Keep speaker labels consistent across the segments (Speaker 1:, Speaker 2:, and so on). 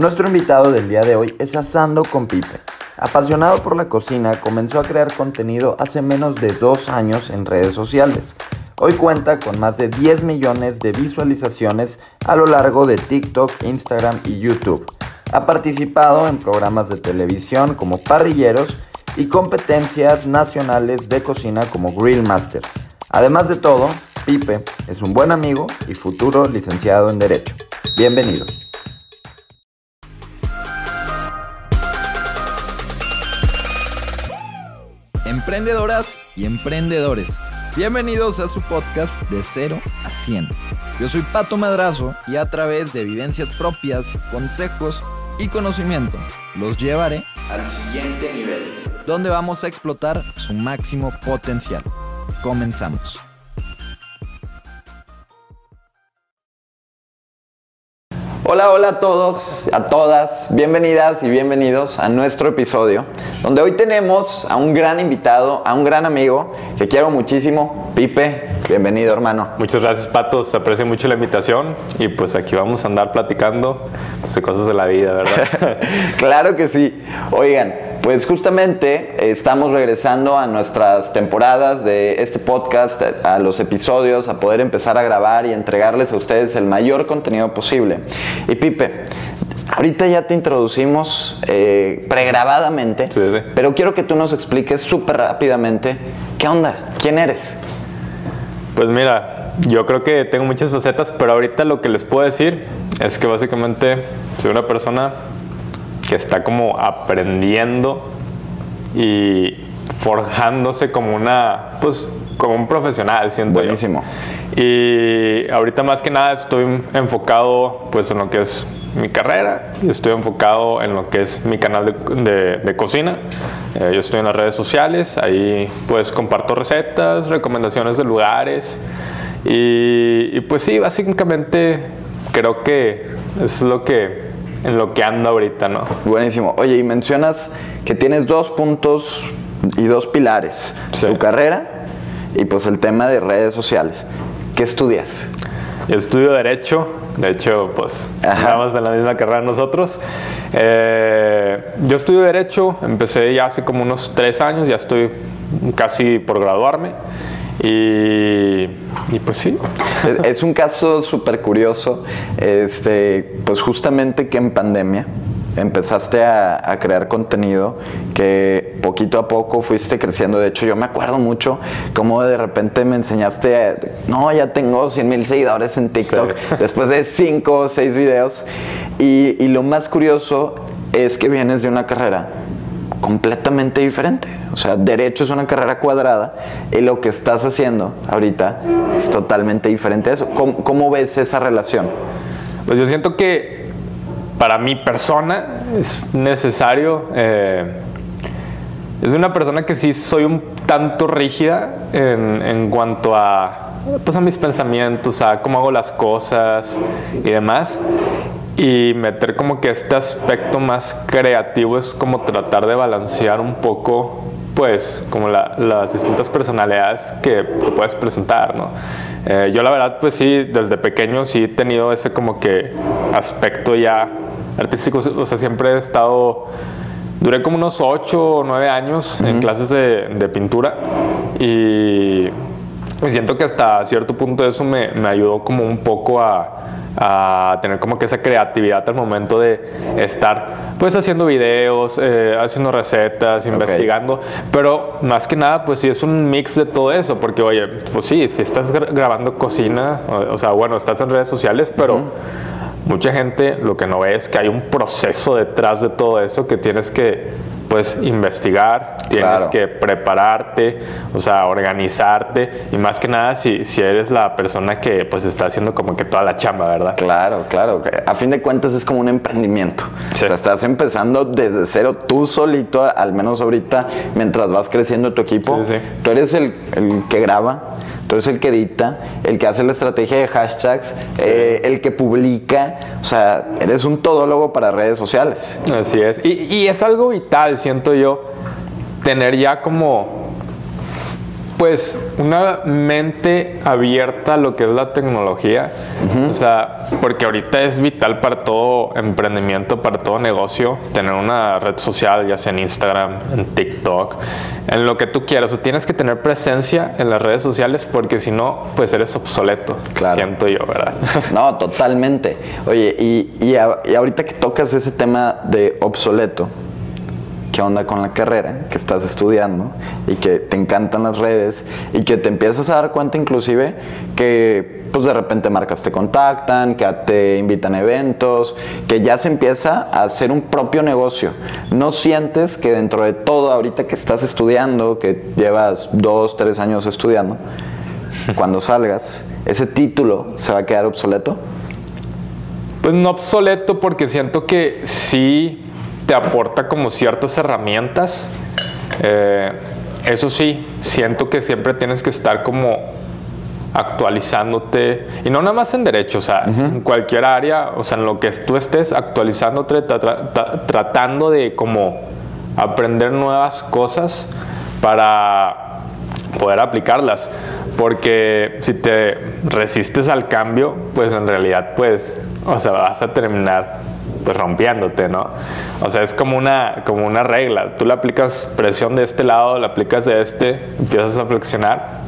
Speaker 1: Nuestro invitado del día de hoy es Asando con Pipe. Apasionado por la cocina, comenzó a crear contenido hace menos de dos años en redes sociales. Hoy cuenta con más de 10 millones de visualizaciones a lo largo de TikTok, Instagram y YouTube. Ha participado en programas de televisión como Parrilleros y competencias nacionales de cocina como Grill Master. Además de todo, Pipe es un buen amigo y futuro licenciado en Derecho. Bienvenido. Emprendedoras y emprendedores, bienvenidos a su podcast de 0 a 100. Yo soy Pato Madrazo y a través de vivencias propias, consejos y conocimiento los llevaré al siguiente nivel, donde vamos a explotar su máximo potencial. Comenzamos. Hola, hola a todos, a todas, bienvenidas y bienvenidos a nuestro episodio, donde hoy tenemos a un gran invitado, a un gran amigo que quiero muchísimo, Pipe, bienvenido hermano.
Speaker 2: Muchas gracias Pato, se aprecia mucho la invitación y pues aquí vamos a andar platicando pues, de cosas de la vida, ¿verdad?
Speaker 1: claro que sí, oigan, pues justamente estamos regresando a nuestras temporadas de este podcast, a los episodios, a poder empezar a grabar y entregarles a ustedes el mayor contenido posible. Y Pipe, ahorita ya te introducimos eh, pregrabadamente, pero quiero que tú nos expliques súper rápidamente qué onda, quién eres.
Speaker 2: Pues mira, yo creo que tengo muchas facetas, pero ahorita lo que les puedo decir es que básicamente soy una persona que está como aprendiendo y forjándose como una, pues, como un profesional, siento
Speaker 1: Buenísimo.
Speaker 2: Y ahorita más que nada estoy enfocado, pues, en lo que es mi carrera y estoy enfocado en lo que es mi canal de, cocina. Eh, yo estoy en las redes sociales, ahí pues comparto recetas, recomendaciones de lugares y, y pues sí, básicamente creo que es lo que en lo que ando ahorita, ¿no?
Speaker 1: Buenísimo. Oye, y mencionas que tienes dos puntos y dos pilares. Tu carrera y pues el tema de redes sociales. ¿Qué estudias?
Speaker 2: Yo estudio Derecho. De hecho, pues estamos en la misma carrera nosotros. Eh, yo estudio Derecho. Empecé ya hace como unos tres años. Ya estoy casi por graduarme. Y, pues sí.
Speaker 1: Es, un caso súper curioso, este, pues justamente que en pandemia empezaste a, crear contenido que poquito a poco fuiste creciendo. De hecho, yo me acuerdo mucho cómo de repente me enseñaste, no, ya tengo 100 mil seguidores en TikTok después de 5 o 6 videos. Y, y lo más curioso es que vienes de una carrera completamente diferente. O sea, derecho es una carrera cuadrada y lo que estás haciendo ahorita es totalmente diferente a eso. ¿Cómo, ves esa relación?
Speaker 2: Pues yo siento que para mi persona es necesario... Eh, es una persona que sí soy un tanto rígida en, en cuanto a, pues a mis pensamientos, a cómo hago las cosas y demás. Y meter como que este aspecto más creativo es como tratar de balancear un poco pues como las distintas personalidades que, puedes presentar, ¿no? Eh, yo la verdad pues sí, desde pequeño sí he tenido ese como que aspecto ya artístico, o sea, siempre he estado, duré como unos 8 o 9 años en clases de, de pintura y siento que hasta cierto punto eso me, me ayudó como un poco a a tener como que esa creatividad al momento de estar pues haciendo videos, eh, haciendo recetas, investigando, pero más que nada pues sí es un mix de todo eso, porque oye, pues sí, si estás grabando cocina, o, sea, bueno, estás en redes sociales, pero... Mucha gente lo que no ve es que hay un proceso detrás de todo eso que tienes que pues investigar, tienes que prepararte, o sea, organizarte y más que nada si, si eres la persona que pues está haciendo como que toda la chamba, ¿verdad?
Speaker 1: Claro, claro. A fin de cuentas es como un emprendimiento. O sea, estás empezando desde cero tú solito, al menos ahorita, mientras vas creciendo tu equipo. Tú eres el, el que graba, Tú eres el que edita, el que hace la estrategia de hashtags, eh, el que publica. O sea, eres un todólogo para redes sociales.
Speaker 2: Así es. Y, y es algo vital, siento yo, tener ya como pues una mente abierta a lo que es la tecnología. O sea, porque ahorita es vital para todo emprendimiento, para todo negocio, tener una red social, ya sea en Instagram, en TikTok, en lo que tú quieras. O tienes que tener presencia en las redes sociales porque si no, pues eres obsoleto.
Speaker 1: Claro.
Speaker 2: Siento yo, ¿verdad?
Speaker 1: No, totalmente. Oye, y, y ahorita que tocas ese tema de obsoleto, qué onda con la carrera que estás estudiando y que te encantan las redes y que te empiezas a dar cuenta inclusive que pues de repente marcas te contactan, que te invitan a eventos, que ya se empieza a hacer un propio negocio. No sientes que dentro de todo, ahorita que estás estudiando, que llevas dos, tres años estudiando, cuando salgas, ese título se va a quedar obsoleto?
Speaker 2: Pues no obsoleto porque siento que sí te aporta como ciertas herramientas. Eh, eso sí, siento que siempre tienes que estar como actualizándote, y no nada más en derecho, o sea, en cualquier área, o sea, en lo que tú estés actualizándote, tratando de como aprender nuevas cosas para poder aplicarlas, porque si te resistes al cambio, pues en realidad, pues, o sea, vas a terminar pues rompiéndote, ¿no? O sea, es como una, como una regla. Tú le aplicas presión de este lado, le aplicas de este, empiezas a flexionar,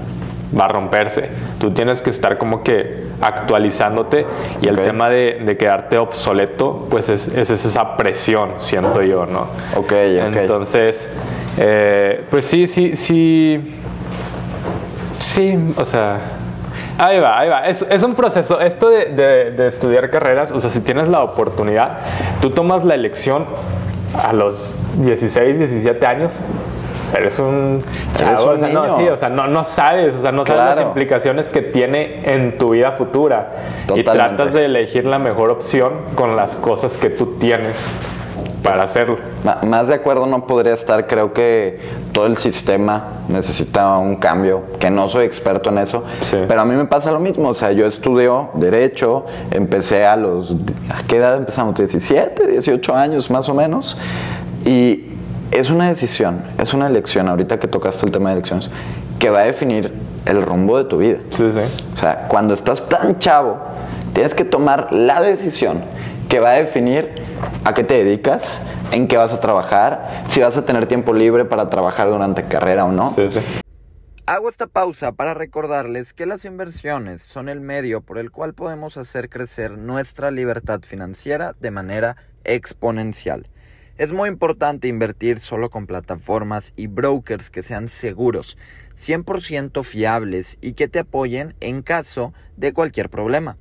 Speaker 2: va a romperse. Tú tienes que estar como que actualizándote y el tema de, quedarte obsoleto, pues es, es, esa presión, siento yo, ¿no?
Speaker 1: Ok,
Speaker 2: ok. Entonces, eh, pues sí, sí, sí. Sí, o sea, Ahí va, ahí va. Es, es un proceso. Esto de, de, estudiar carreras, o sea, si tienes la oportunidad, tú tomas la elección a los 16, 17 años. O sea, eres un
Speaker 1: chavo, o sea,
Speaker 2: no, sí, o sea, no, no sabes, o sea, no sabes las implicaciones que tiene en tu vida futura. Y tratas de elegir la mejor opción con las cosas que tú tienes para hacerlo.
Speaker 1: Más de acuerdo no podría estar, creo que todo el sistema necesita un cambio, que no soy experto en eso, pero a mí me pasa lo mismo, o sea, yo estudio derecho, empecé a los, ¿a qué edad empezamos? 17, 18 años más o menos, y es una decisión, es una elección, ahorita que tocaste el tema de elecciones, que va a definir el rumbo de tu vida.
Speaker 2: Sí, sí.
Speaker 1: O sea, cuando estás tan chavo, tienes que tomar la decisión que va a definir a qué te dedicas, en qué vas a trabajar, si vas a tener tiempo libre para trabajar durante carrera o no.
Speaker 2: Sí, sí.
Speaker 1: Hago esta pausa para recordarles que las inversiones son el medio por el cual podemos hacer crecer nuestra libertad financiera de manera exponencial. Es muy importante invertir solo con plataformas y brokers que sean seguros, 100% fiables y que te apoyen en caso de cualquier problema.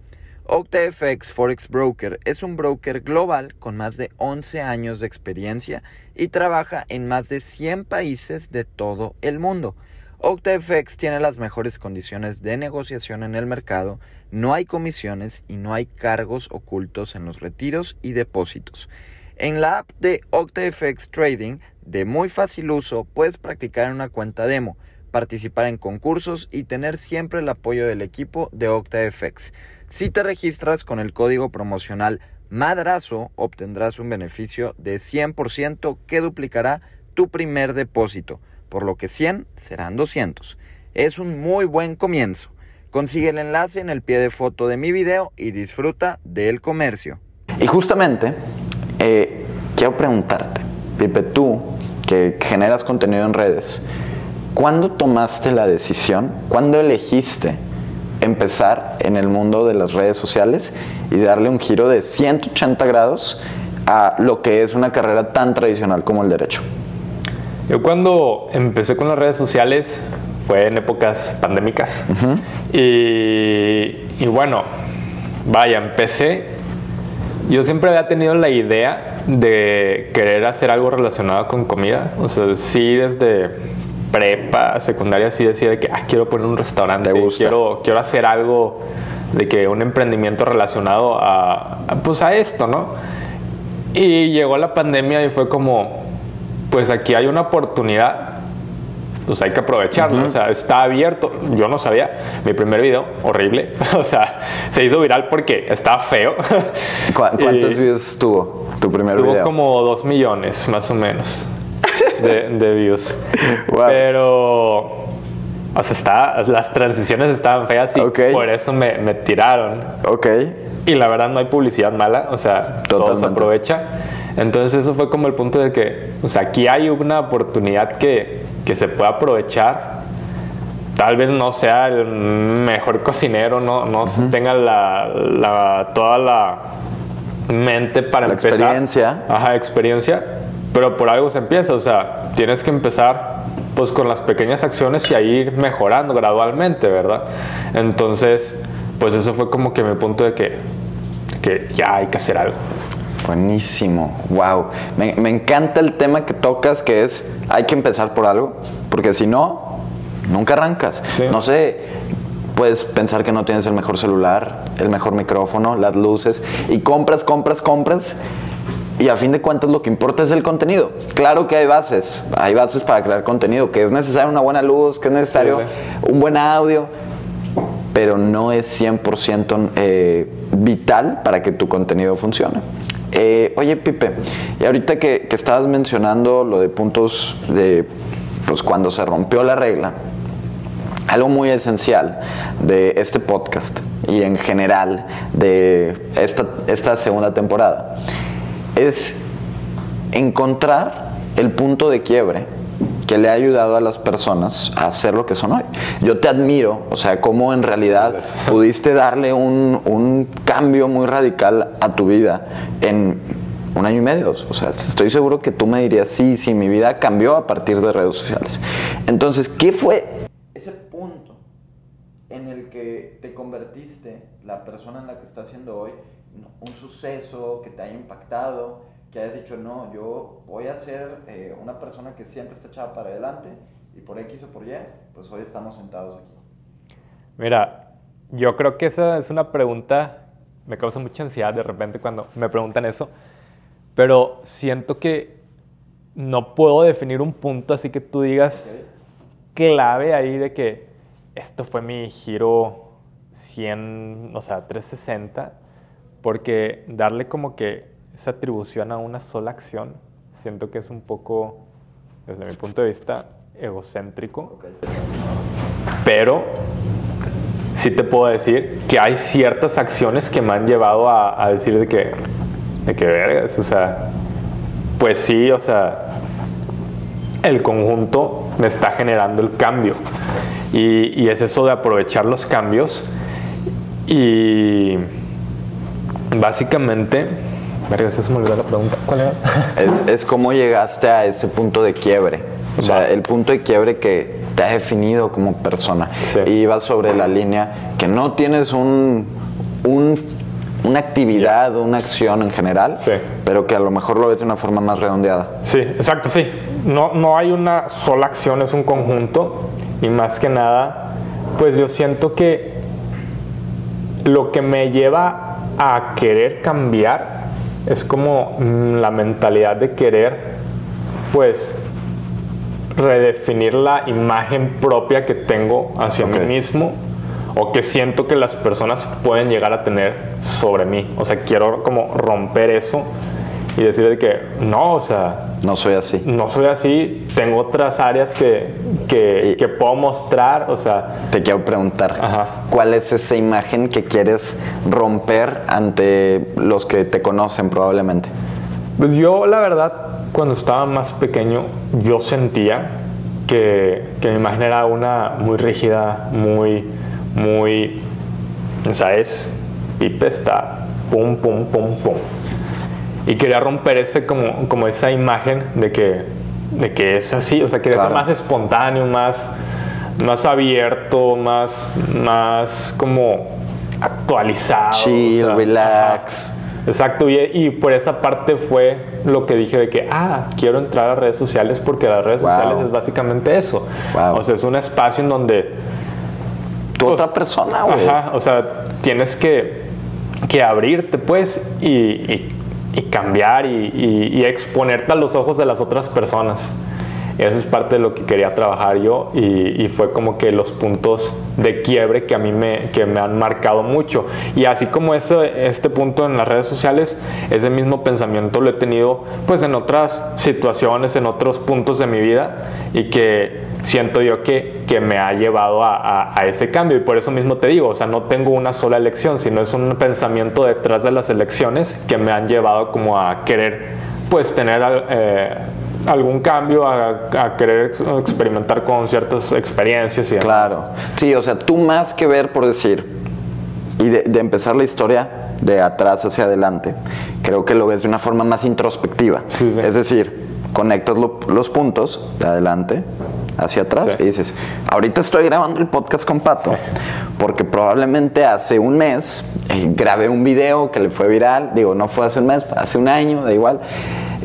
Speaker 1: OctaFX Forex Broker es un broker global con más de 11 años de experiencia y trabaja en más de 100 países de todo el mundo. OctaFX tiene las mejores condiciones de negociación en el mercado, no hay comisiones y no hay cargos ocultos en los retiros y depósitos. En la app de OctaFX Trading, de muy fácil uso, puedes practicar una cuenta demo, participar en concursos y tener siempre el apoyo del equipo de OctaFX. Si te registras con el código promocional Madrazo, obtendrás un beneficio de 100% que duplicará tu primer depósito, por lo que 100 serán 200. Es un muy buen comienzo. Consigue el enlace en el pie de foto de mi video y disfruta del comercio. Y justamente, eh, quiero preguntarte, Pipe, tú que generas contenido en redes, ¿cuándo tomaste la decisión? ¿Cuándo elegiste empezar en el mundo de las redes sociales y darle un giro de 180 grados a lo que es una carrera tan tradicional como el derecho?
Speaker 2: Yo cuando empecé con las redes sociales fue en épocas pandémicas y, y bueno, vaya, empecé yo siempre había tenido la idea de querer hacer algo relacionado con comida. O sea, sí, desde prepa, secundaria, sí decía de que ah, quiero poner un restaurante, quiero, quiero hacer algo de que un emprendimiento relacionado a, pues a esto, ¿no? Y llegó la pandemia y fue como, pues aquí hay una oportunidad, pues hay que aprovecharlo, o sea, está abierto. Yo no sabía, mi primer video, horrible, o sea, se hizo viral porque estaba feo.
Speaker 1: ¿Cuántos videos tuvo tu primer
Speaker 2: video?
Speaker 1: Tuvo
Speaker 2: como dos millones, más o menos de, views. Pero o sea, está, las transiciones estaban feas y
Speaker 1: Ok.
Speaker 2: por eso me, me tiraron.
Speaker 1: Ok.
Speaker 2: Y la verdad no hay publicidad mala, o sea, todo se
Speaker 1: Totalmente.
Speaker 2: aprovecha. Entonces eso fue como el punto de que, o sea, aquí hay una oportunidad que, que se puede aprovechar. Tal vez no sea el mejor cocinero, no, no tenga la, la- toda la mente para
Speaker 1: La
Speaker 2: empezar.
Speaker 1: experiencia.
Speaker 2: Ajá, experiencia. Pero por algo se empieza, o sea, tienes que empezar pues con las pequeñas acciones y a ir mejorando gradualmente, ¿verdad? Entonces, pues eso fue como que mi punto de que, que ya hay que hacer algo.
Speaker 1: Buenísimo, wow. Me, me encanta el tema que tocas, que es hay que empezar por algo, porque si no, nunca arrancas.
Speaker 2: Sí.
Speaker 1: No sé, puedes pensar que no tienes el mejor celular, el mejor micrófono, las luces, y compras, compras, compras. Y a fin de cuentas lo que importa es el contenido. Claro que hay bases, hay bases para crear contenido, que es necesario una buena luz, que es necesario
Speaker 2: Sí,
Speaker 1: un buen audio, pero no es 100% eh, vital para que tu contenido funcione. Eh, oye, Pipe, y ahorita que, que estabas mencionando lo de puntos de, pues cuando se rompió la regla, algo muy esencial de este podcast y en general de esta, esta segunda temporada es encontrar el punto de quiebre que le ha ayudado a las personas a ser lo que son hoy. Yo te admiro, o sea, cómo en realidad
Speaker 2: Gracias.
Speaker 1: pudiste darle un, un cambio muy radical a tu vida en un año y medio. O sea, estoy seguro que tú me dirías, sí, sí, mi vida cambió a partir de redes sociales. Entonces, ¿qué fue ese punto en el que te convertiste la persona en la que estás siendo hoy, un suceso que te haya impactado, que hayas dicho, no, yo voy a ser eh, una persona que siempre está echada para adelante y por X o por Y, pues hoy estamos sentados aquí.
Speaker 2: Mira, yo creo que esa es una pregunta, me causa mucha ansiedad de repente cuando me preguntan eso, pero siento que no puedo definir un punto así que tú digas clave ahí de que esto fue mi giro 100, o sea, 360, porque darle como que esa atribución a una sola acción, siento que es un poco, desde mi punto de vista, egocéntrico pero sí te puedo decir que hay ciertas acciones que me han llevado a, a decir de que, de que vergas, o sea, pues sí, o sea, el conjunto me está generando el cambio. Y, y es eso de aprovechar los cambios y básicamente, se me olvidó la pregunta. ¿Cuál era?
Speaker 1: Es, es cómo llegaste a ese punto de quiebre. O sea, el punto de quiebre que te ha definido como persona.
Speaker 2: Sí.
Speaker 1: Y va sobre la línea que no tienes un, un- una actividad o una acción en general,
Speaker 2: Sí.
Speaker 1: pero que a lo mejor lo ves de una forma más redondeada.
Speaker 2: Sí, exacto, sí. No, no hay una sola acción, es un conjunto. Y más que nada, pues yo siento que lo que me lleva a querer cambiar es como mm, la mentalidad de querer, pues, redefinir la imagen propia que tengo hacia mí mismo o que siento que las personas pueden llegar a tener sobre mí. O sea, quiero como romper eso y decir de que no, o sea,
Speaker 1: No soy así.
Speaker 2: no soy así, tengo otras áreas que, que, que puedo mostrar, o sea,
Speaker 1: Te quiero preguntar,
Speaker 2: Ajá.
Speaker 1: ¿cuál es esa imagen que quieres romper ante los que te conocen probablemente?
Speaker 2: Pues yo, la verdad, cuando estaba más pequeño, yo sentía que, que mi imagen era una muy rígida, muy, muy. O sea, es. Pipe está pum, pum, pum, pum. Y quería romper ese, como, como esa imagen de que, de que es así. O sea, quería
Speaker 1: Claro.
Speaker 2: ser más espontáneo, más, más abierto, más, más como actualizado.
Speaker 1: Chill,
Speaker 2: o sea,
Speaker 1: relax.
Speaker 2: Exacto, y, y por esa parte fue lo que dije de que, ah, quiero entrar a redes sociales porque las redes
Speaker 1: Wow.
Speaker 2: sociales es básicamente eso.
Speaker 1: Wow.
Speaker 2: O sea, es un espacio en donde,
Speaker 1: Tú
Speaker 2: Pues,
Speaker 1: otra persona, güey.
Speaker 2: ajá, o sea, tienes que, que abrirte pues y, y- y cambiar y, y- y exponerte a los ojos de las otras personas. Eso es parte de lo que quería trabajar yo y, fue como que los puntos de quiebre que a mí me, que me han marcado mucho. Y así como ese, este punto en las redes sociales, ese mismo pensamiento lo he tenido pues en otras situaciones, en otros puntos de mi vida y que siento yo que, que me ha llevado a, a, ese cambio. Y por eso mismo te digo, o sea, no tengo una sola elección, sino es un pensamiento detrás de las elecciones que me han llevado como a querer, pues, tener... Eh, algún cambio, a, querer experimentar con ciertas experiencias y
Speaker 1: Claro, sí, o sea, tú más que ver por decir y de, empezar la historia de atrás hacia adelante, creo que lo ves de una forma más introspectiva. Es decir, conectas los puntos de adelante hacia atrás y dices, ahorita estoy grabando el podcast con Pato, porque probablemente hace un mes eh, grabé un video que le fue viral, digo, no fue hace un mes, hace un año, da igual,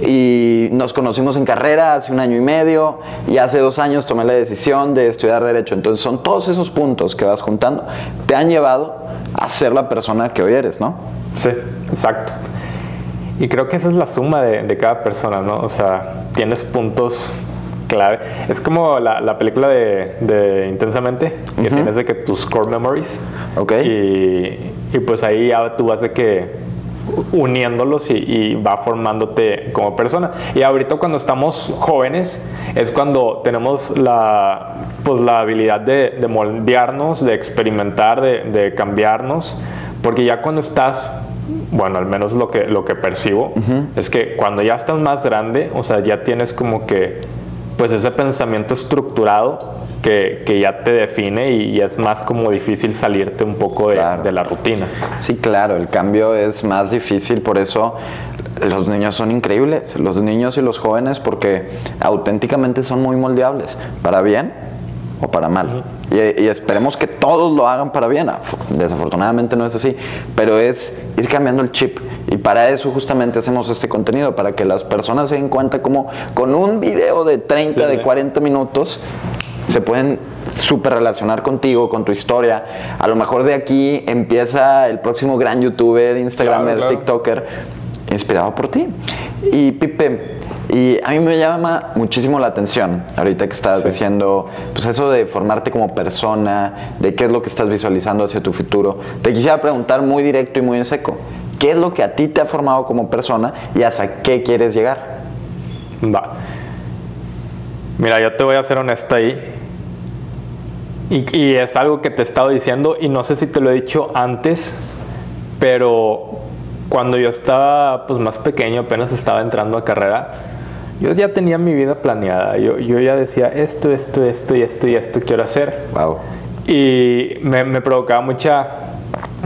Speaker 1: y nos conocimos en carrera hace un año y medio y hace dos años tomé la decisión de estudiar derecho. Entonces son todos esos puntos que vas juntando, te han llevado a ser la persona que hoy eres, ¿no?
Speaker 2: Sí, exacto. Y creo que esa es la suma de, cada persona, ¿no? O sea, tienes puntos clave. Es como la, película de, Intensamente, que tienes de que tus core memories.
Speaker 1: Ok.
Speaker 2: Y, y pues ahí ya tú vas de que uniéndolos y, va formándote como persona. Y ahorita cuando estamos jóvenes es cuando tenemos la, pues, la habilidad de, de moldearnos, de experimentar, de, cambiarnos, porque ya cuando estás bueno, al menos lo que, lo que percibo, es que cuando ya estás más grande, o sea, ya tienes como que, pues ese pensamiento estructurado que, ya te define y, es más como difícil salirte un poco de, de, la rutina.
Speaker 1: Sí, claro, el cambio es más difícil, por eso los niños son increíbles, los niños y los jóvenes, porque auténticamente son muy moldeables, para bien o para mal. y, y, esperemos que todos lo hagan para bien. Desafortunadamente no es así, pero es ir cambiando el chip. Y para eso justamente hacemos este contenido, para que las personas se den cuenta como con un video de 30, de 40 minutos, se pueden súper relacionar contigo, con tu historia. A lo mejor de aquí empieza el próximo gran youtuber, instagramer, tiktoker, inspirado por ti. Y Pipe, y a mí me llama muchísimo la atención, ahorita que estás diciendo, pues eso de formarte como persona, de qué es lo que estás visualizando hacia tu futuro. Te quisiera preguntar muy directo y muy en seco, ¿qué es lo que a ti te ha formado como persona y hasta qué quieres llegar?
Speaker 2: Va. Mira, yo te voy a ser honesto ahí. Y, es algo que te he estado diciendo y no sé si te lo he dicho antes, pero cuando yo estaba pues, más pequeño, apenas estaba entrando a carrera, yo ya tenía mi vida planeada. Yo, yo ya decía esto, esto, esto y esto y esto quiero hacer.
Speaker 1: Wow.
Speaker 2: Y me, me provocaba mucha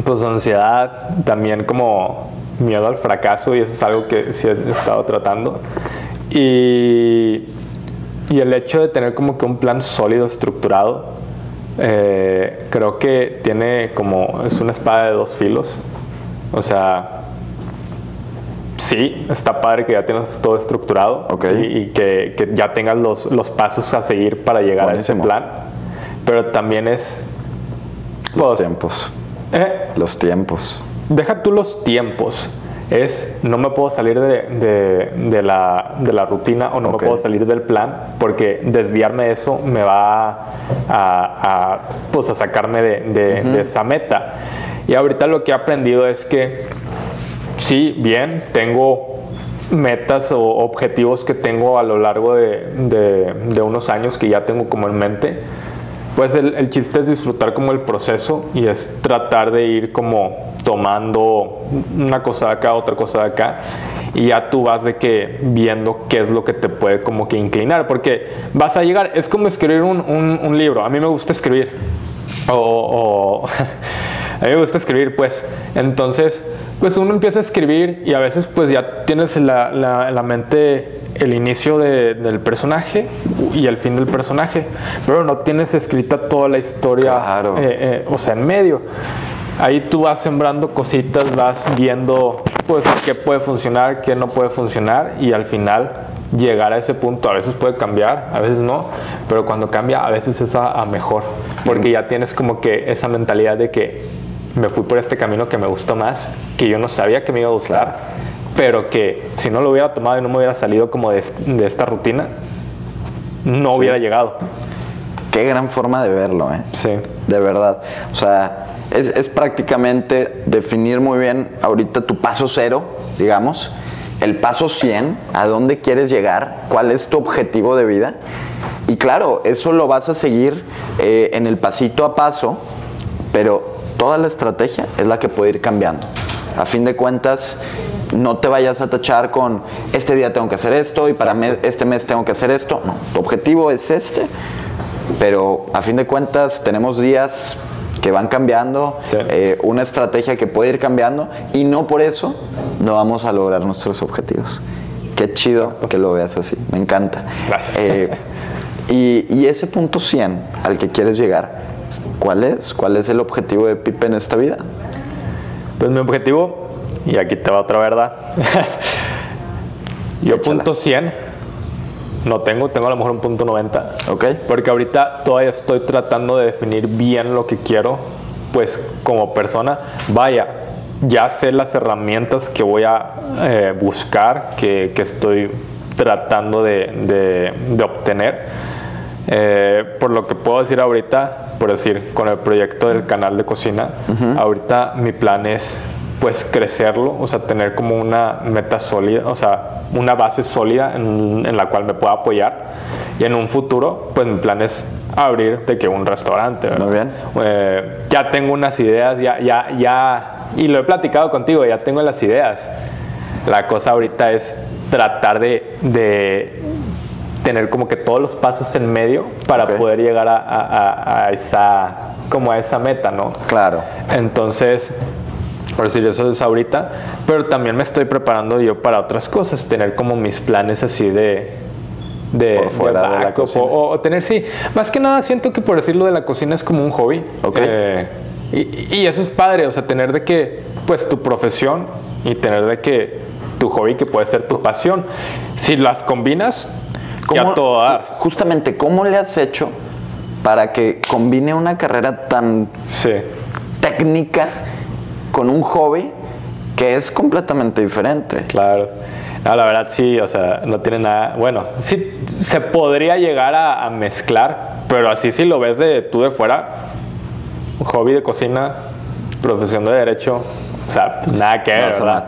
Speaker 2: pues, ansiedad, también como miedo al fracaso y eso es algo que sí he estado tratando. Y, y el hecho de tener como que un plan sólido, estructurado, eh, creo que tiene como, es una espada de dos filos. O sea, sí, está padre que ya tienes todo estructurado y, que, que, ya tengas los, los, pasos a seguir para llegar a ese plan. Pero también es...
Speaker 1: Los pues, tiempos.
Speaker 2: ¿eh?
Speaker 1: Los tiempos.
Speaker 2: Deja tú los tiempos es no me puedo salir de, de, la, de la, rutina o no me puedo salir del plan porque desviarme de eso me va a, a pues a sacarme de, esa meta. Y ahorita lo que he aprendido es que sí, bien, tengo metas o objetivos que tengo a lo largo de, unos años que ya tengo como en mente. Pues el, chiste es disfrutar como el proceso y es tratar de ir como tomando una cosa de acá, otra cosa de acá y ya tú vas de que viendo qué es lo que te puede como que inclinar porque vas a llegar, es como escribir un, libro, a mí me gusta escribir o, a mí me gusta escribir pues entonces pues uno empieza a escribir y a veces pues ya tienes la, la mente el inicio del personaje y el fin del personaje, pero no tienes escrita toda la historia, eh, eh, o sea, en medio. Ahí tú vas sembrando cositas, vas viendo pues qué puede funcionar, qué no puede funcionar y al final llegar a ese punto. A veces puede cambiar, a veces no, pero cuando cambia a veces es a, mejor, porque ya tienes como que esa mentalidad de que me fui por este camino que me gustó más, que yo no sabía que me iba a gustar pero que si no lo hubiera tomado y no me hubiera salido como de, esta rutina, no hubiera llegado.
Speaker 1: Qué gran forma de verlo, ¿eh?
Speaker 2: Sí.
Speaker 1: De verdad. O sea, es, es prácticamente definir muy bien ahorita tu paso cero, digamos, el paso 100, a dónde quieres llegar, cuál es tu objetivo de vida Y claro, eso lo vas a seguir eh, en el pasito a paso, pero toda la estrategia es la que puede ir cambiando. A fin de cuentas, no te vayas a tachar con este día tengo que hacer esto y para este mes tengo que hacer esto. No, tu objetivo es este, pero a fin de cuentas tenemos días que van cambiando, eh, una estrategia que puede ir cambiando y no por eso no vamos a lograr nuestros objetivos. Qué chido que lo veas así, me encanta.
Speaker 2: Gracias.
Speaker 1: Eh, y, y, ese punto 100 al que quieres llegar, ¿cuál es? ¿Cuál es el objetivo de Pipe en esta vida?
Speaker 2: Pues mi objetivo, y aquí te va otra verdad, yo punto 100 no tengo, tengo a lo mejor un punto 90.
Speaker 1: Ok.
Speaker 2: Porque ahorita todavía estoy tratando de definir bien lo que quiero, pues como persona. Vaya, ya sé las herramientas que voy a eh, buscar, que, que, estoy tratando de, de, obtener. Eh, por lo que puedo decir ahorita, por decir, con el proyecto del canal de cocina, ahorita mi plan es pues crecerlo, o sea, tener como una meta sólida, o sea, una base sólida en, la cual me pueda apoyar. Y en un futuro, pues mi plan es abrir de que un restaurante.
Speaker 1: Muy bien.
Speaker 2: Eh, ya tengo unas ideas, ya, ya, ya, y lo he platicado contigo, ya tengo las ideas. La cosa ahorita es tratar de, de tener como que todos los pasos en medio para poder llegar a, a, a, esa como a esa meta, ¿no?
Speaker 1: Claro.
Speaker 2: Entonces, por decir eso es ahorita, pero también me estoy preparando yo para otras cosas, tener como mis planes así de, de,
Speaker 1: por fuera de, la cocina.
Speaker 2: O, tener, sí, más que nada siento que por decirlo de la cocina es como un hobby.
Speaker 1: Okay.
Speaker 2: Eh, y, y, eso es padre, o sea, tener de que, pues tu profesión y tener de que tu hobby que puede ser tu pasión, si las combinas, dar.
Speaker 1: Justamente, ¿cómo le has hecho para que combine una carrera tan
Speaker 2: sí.
Speaker 1: técnica con un hobby que es completamente diferente.
Speaker 2: Claro. la verdad sí, o sea, no tiene nada. Bueno, sí se podría llegar a, mezclar, pero así si lo ves de tú de fuera, hobby de cocina, profesión de derecho, o sea, pues nada que ver, ¿verdad?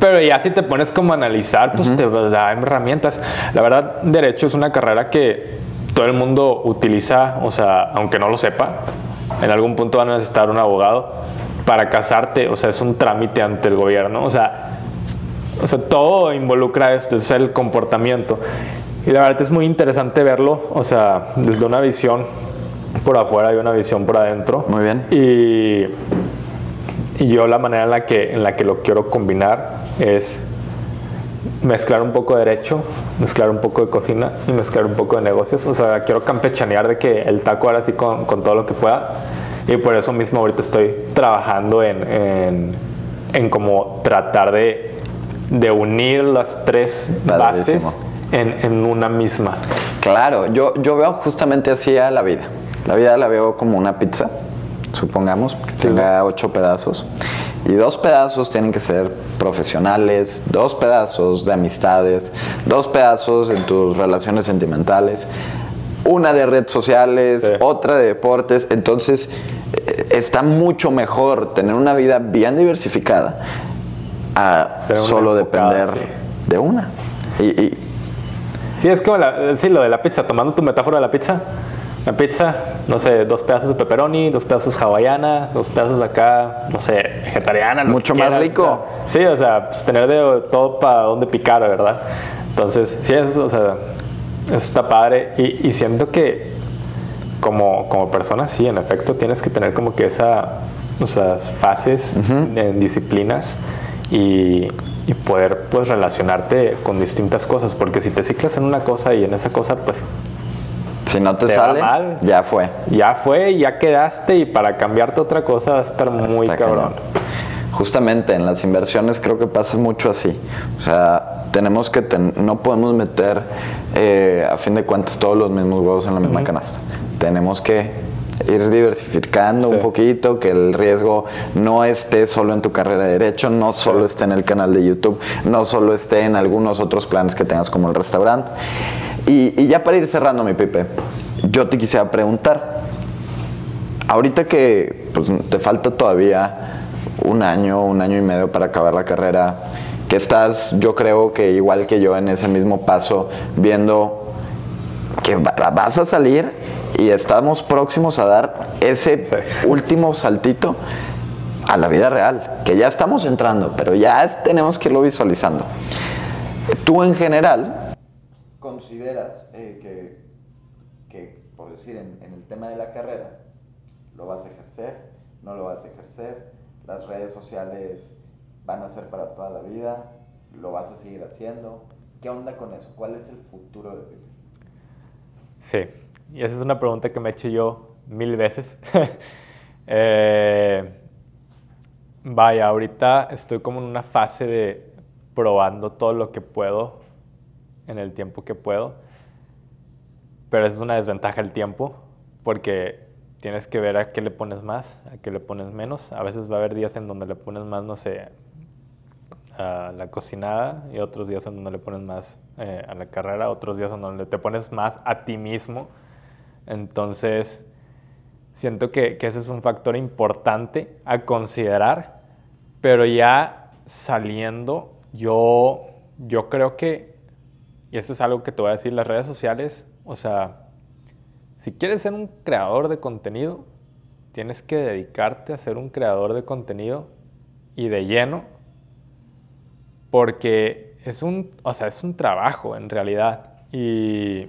Speaker 2: Pero ya si te pones como a analizar, pues te da herramientas. La verdad, derecho es una carrera que todo el mundo utiliza, o sea, aunque no lo sepa, en algún punto van a necesitar un abogado para casarte, o sea, es un trámite ante el gobierno, o sea, o sea, todo involucra esto, es el comportamiento. Y la verdad es muy interesante verlo, o sea, desde una visión por afuera y una visión por adentro.
Speaker 1: Muy bien.
Speaker 2: Y, y yo la manera en la, que, en la que lo quiero combinar es mezclar un poco de derecho, mezclar un poco de cocina y mezclar un poco de negocios. O sea, quiero campechanear de que el taco ahora sí con, con todo lo que pueda y por eso mismo ahorita estoy trabajando en, en, en como tratar de, de, unir las tres bases en, en, una misma.
Speaker 1: Claro, yo, yo veo justamente así a la vida. La vida la veo como una pizza, supongamos, que tenga ocho pedazos. Y dos pedazos tienen que ser profesionales, dos pedazos de amistades, dos pedazos en tus relaciones sentimentales, una de redes sociales, otra de deportes. Entonces, eh, está mucho mejor tener una vida bien diversificada a solo depender de una. Y,
Speaker 2: Sí, es como sí, lo de la pizza, tomando tu metáfora de la pizza. La pizza, no sé, dos pedazos de pepperoni, dos pedazos hawaiana, dos pedazos de acá, no sé, vegetariana.
Speaker 1: Mucho más rico.
Speaker 2: sí, o sea, pues, tener de todo para donde picar, ¿verdad? Entonces, sí, eso, o sea, eso está padre y, siento que como, como persona, sí, en efecto, tienes que tener como que esa, esas fases en disciplinas y, y, poder pues relacionarte con distintas cosas, porque si te ciclas en una cosa y en esa cosa, pues...
Speaker 1: Si no te, sale, ya fue.
Speaker 2: Ya fue, ya quedaste y para cambiarte otra cosa va a estar muy cabrón.
Speaker 1: Justamente en las inversiones creo que pasa mucho así. O sea, tenemos que no podemos meter eh, a fin de cuentas todos los mismos huevos en la misma canasta. Tenemos que ir diversificando un poquito, que el riesgo no esté solo en tu carrera de derecho, no solo esté en el canal de YouTube, no solo esté en algunos otros planes que tengas como el restaurante. Y, ya para ir cerrando, mi Pipe, yo te quisiera preguntar, ahorita que pues, te falta todavía un año, un año y medio para acabar la carrera, que estás, yo creo que igual que yo en ese mismo paso, viendo que vas a salir y estamos próximos a dar ese último saltito a la vida real, que ya estamos entrando, pero ya tenemos que irlo visualizando. Tú en general consideras eh, que, que, por decir, en, el tema de la carrera, lo vas a ejercer, no lo vas a ejercer, las redes sociales van a ser para toda la vida, lo vas a seguir haciendo. ¿Qué onda con eso? ¿Cuál es el futuro de Pipe?
Speaker 2: Sí, y esa es una pregunta que me he hecho yo mil veces. eh, Vaya, ahorita estoy como en una fase de probando todo lo que puedo en el tiempo que puedo. Pero es una desventaja el tiempo porque tienes que ver a qué le pones más, a qué le pones menos. A veces va a haber días en donde le pones más, no sé, a la cocinada y otros días en donde le pones más eh, a la carrera, otros días en donde te pones más a ti mismo. Entonces, Siento que, que ese es un factor importante a considerar, pero ya saliendo, yo, yo creo que, y esto es algo que te voy a decir, las redes sociales, o sea, si quieres ser un creador de contenido, tienes que dedicarte a ser un creador de contenido y de lleno, porque es un, o sea, es un trabajo en realidad. Y,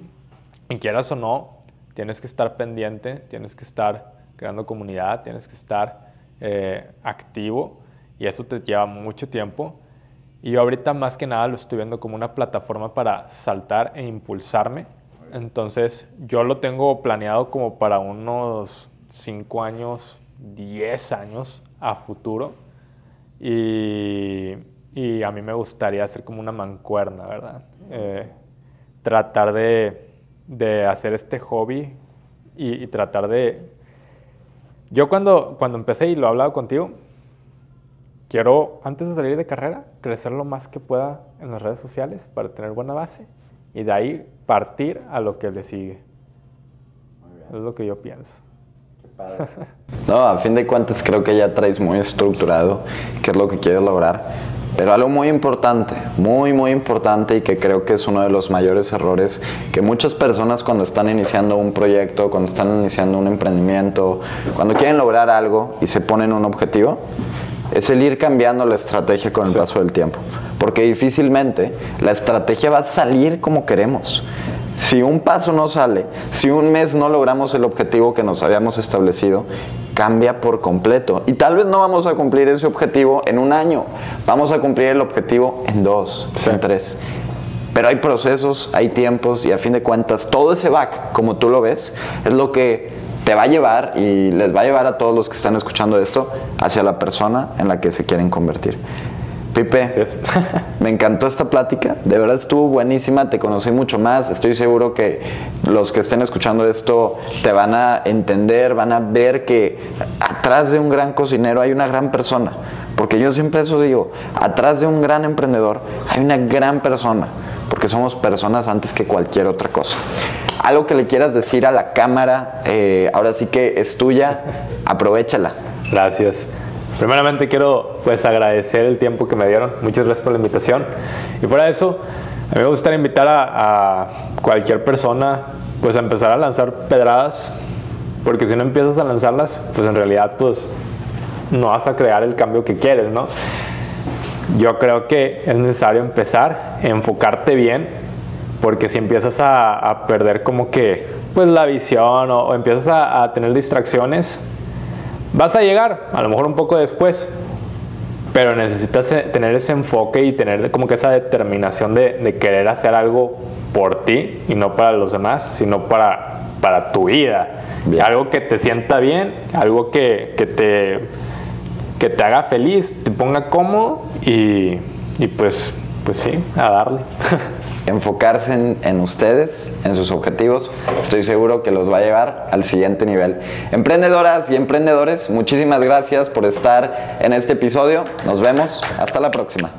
Speaker 2: y quieras o no, tienes que estar pendiente, tienes que estar creando comunidad, tienes que estar eh, activo y eso te lleva mucho tiempo. Y yo ahorita más que nada lo estoy viendo como una plataforma para saltar e impulsarme. Entonces yo lo tengo planeado como para unos 5 años, 10 años a futuro. Y, y, a mí me gustaría hacer como una mancuerna, ¿verdad? Eh, tratar de de hacer este hobby y, tratar de... Yo cuando, cuando empecé y lo he hablado contigo, quiero, antes de salir de carrera, crecer lo más que pueda en las redes sociales para tener buena base y de ahí partir a lo que le sigue. Es lo que yo pienso.
Speaker 1: No, a fin de cuentas creo que ya traes muy estructurado qué es lo que quieres lograr. Pero algo muy importante, muy, muy importante y que creo que es uno de los mayores errores que muchas personas cuando están iniciando un proyecto, cuando están iniciando un emprendimiento, cuando quieren lograr algo y se ponen un objetivo, es el ir cambiando la estrategia con el paso del tiempo. Porque difícilmente la estrategia va a salir como queremos. Si un paso no sale, si un mes no logramos el objetivo que nos habíamos establecido, cambia por completo. Y tal vez no vamos a cumplir ese objetivo en un año, vamos a cumplir el objetivo en dos, en tres. Pero hay procesos, hay tiempos y a fin de cuentas todo ese back, como tú lo ves, es lo que te va a llevar y les va a llevar a todos los que están escuchando esto hacia la persona en la que se quieren convertir. Pipe, me encantó esta plática, de verdad estuvo buenísima, te conocí mucho más, estoy seguro que los que estén escuchando esto te van a entender, van a ver que atrás de un gran cocinero hay una gran persona, porque yo siempre eso digo, atrás de un gran emprendedor hay una gran persona, porque somos personas antes que cualquier otra cosa. Algo que le quieras decir a la cámara, eh, ahora sí que es tuya, aprovechala.
Speaker 2: Gracias. Primeramente quiero pues agradecer el tiempo que me dieron. Muchas gracias por la invitación. Y fuera de eso, a mí me gustaría invitar a, cualquier persona pues a empezar a lanzar pedradas, porque si no empiezas a lanzarlas, pues en realidad pues no vas a crear el cambio que quieres, ¿no? Yo creo que es necesario empezar, enfocarte bien, porque si empiezas a, perder como que pues la visión o, empiezas a, a tener distracciones, Vas a llegar, a lo mejor un poco después, pero necesitas eh, tener ese enfoque y tener como que esa determinación de, querer hacer algo por ti y no para los demás, sino para, para tu vida. Algo que te sienta bien, algo que, te, que te haga feliz, te ponga cómodo y, y pues, pues sí, a darle.
Speaker 1: enfocarse en, ustedes, en sus objetivos, estoy seguro que los va a llevar al siguiente nivel. Emprendedoras y emprendedores, muchísimas gracias por estar en este episodio. Nos vemos. Hasta la próxima.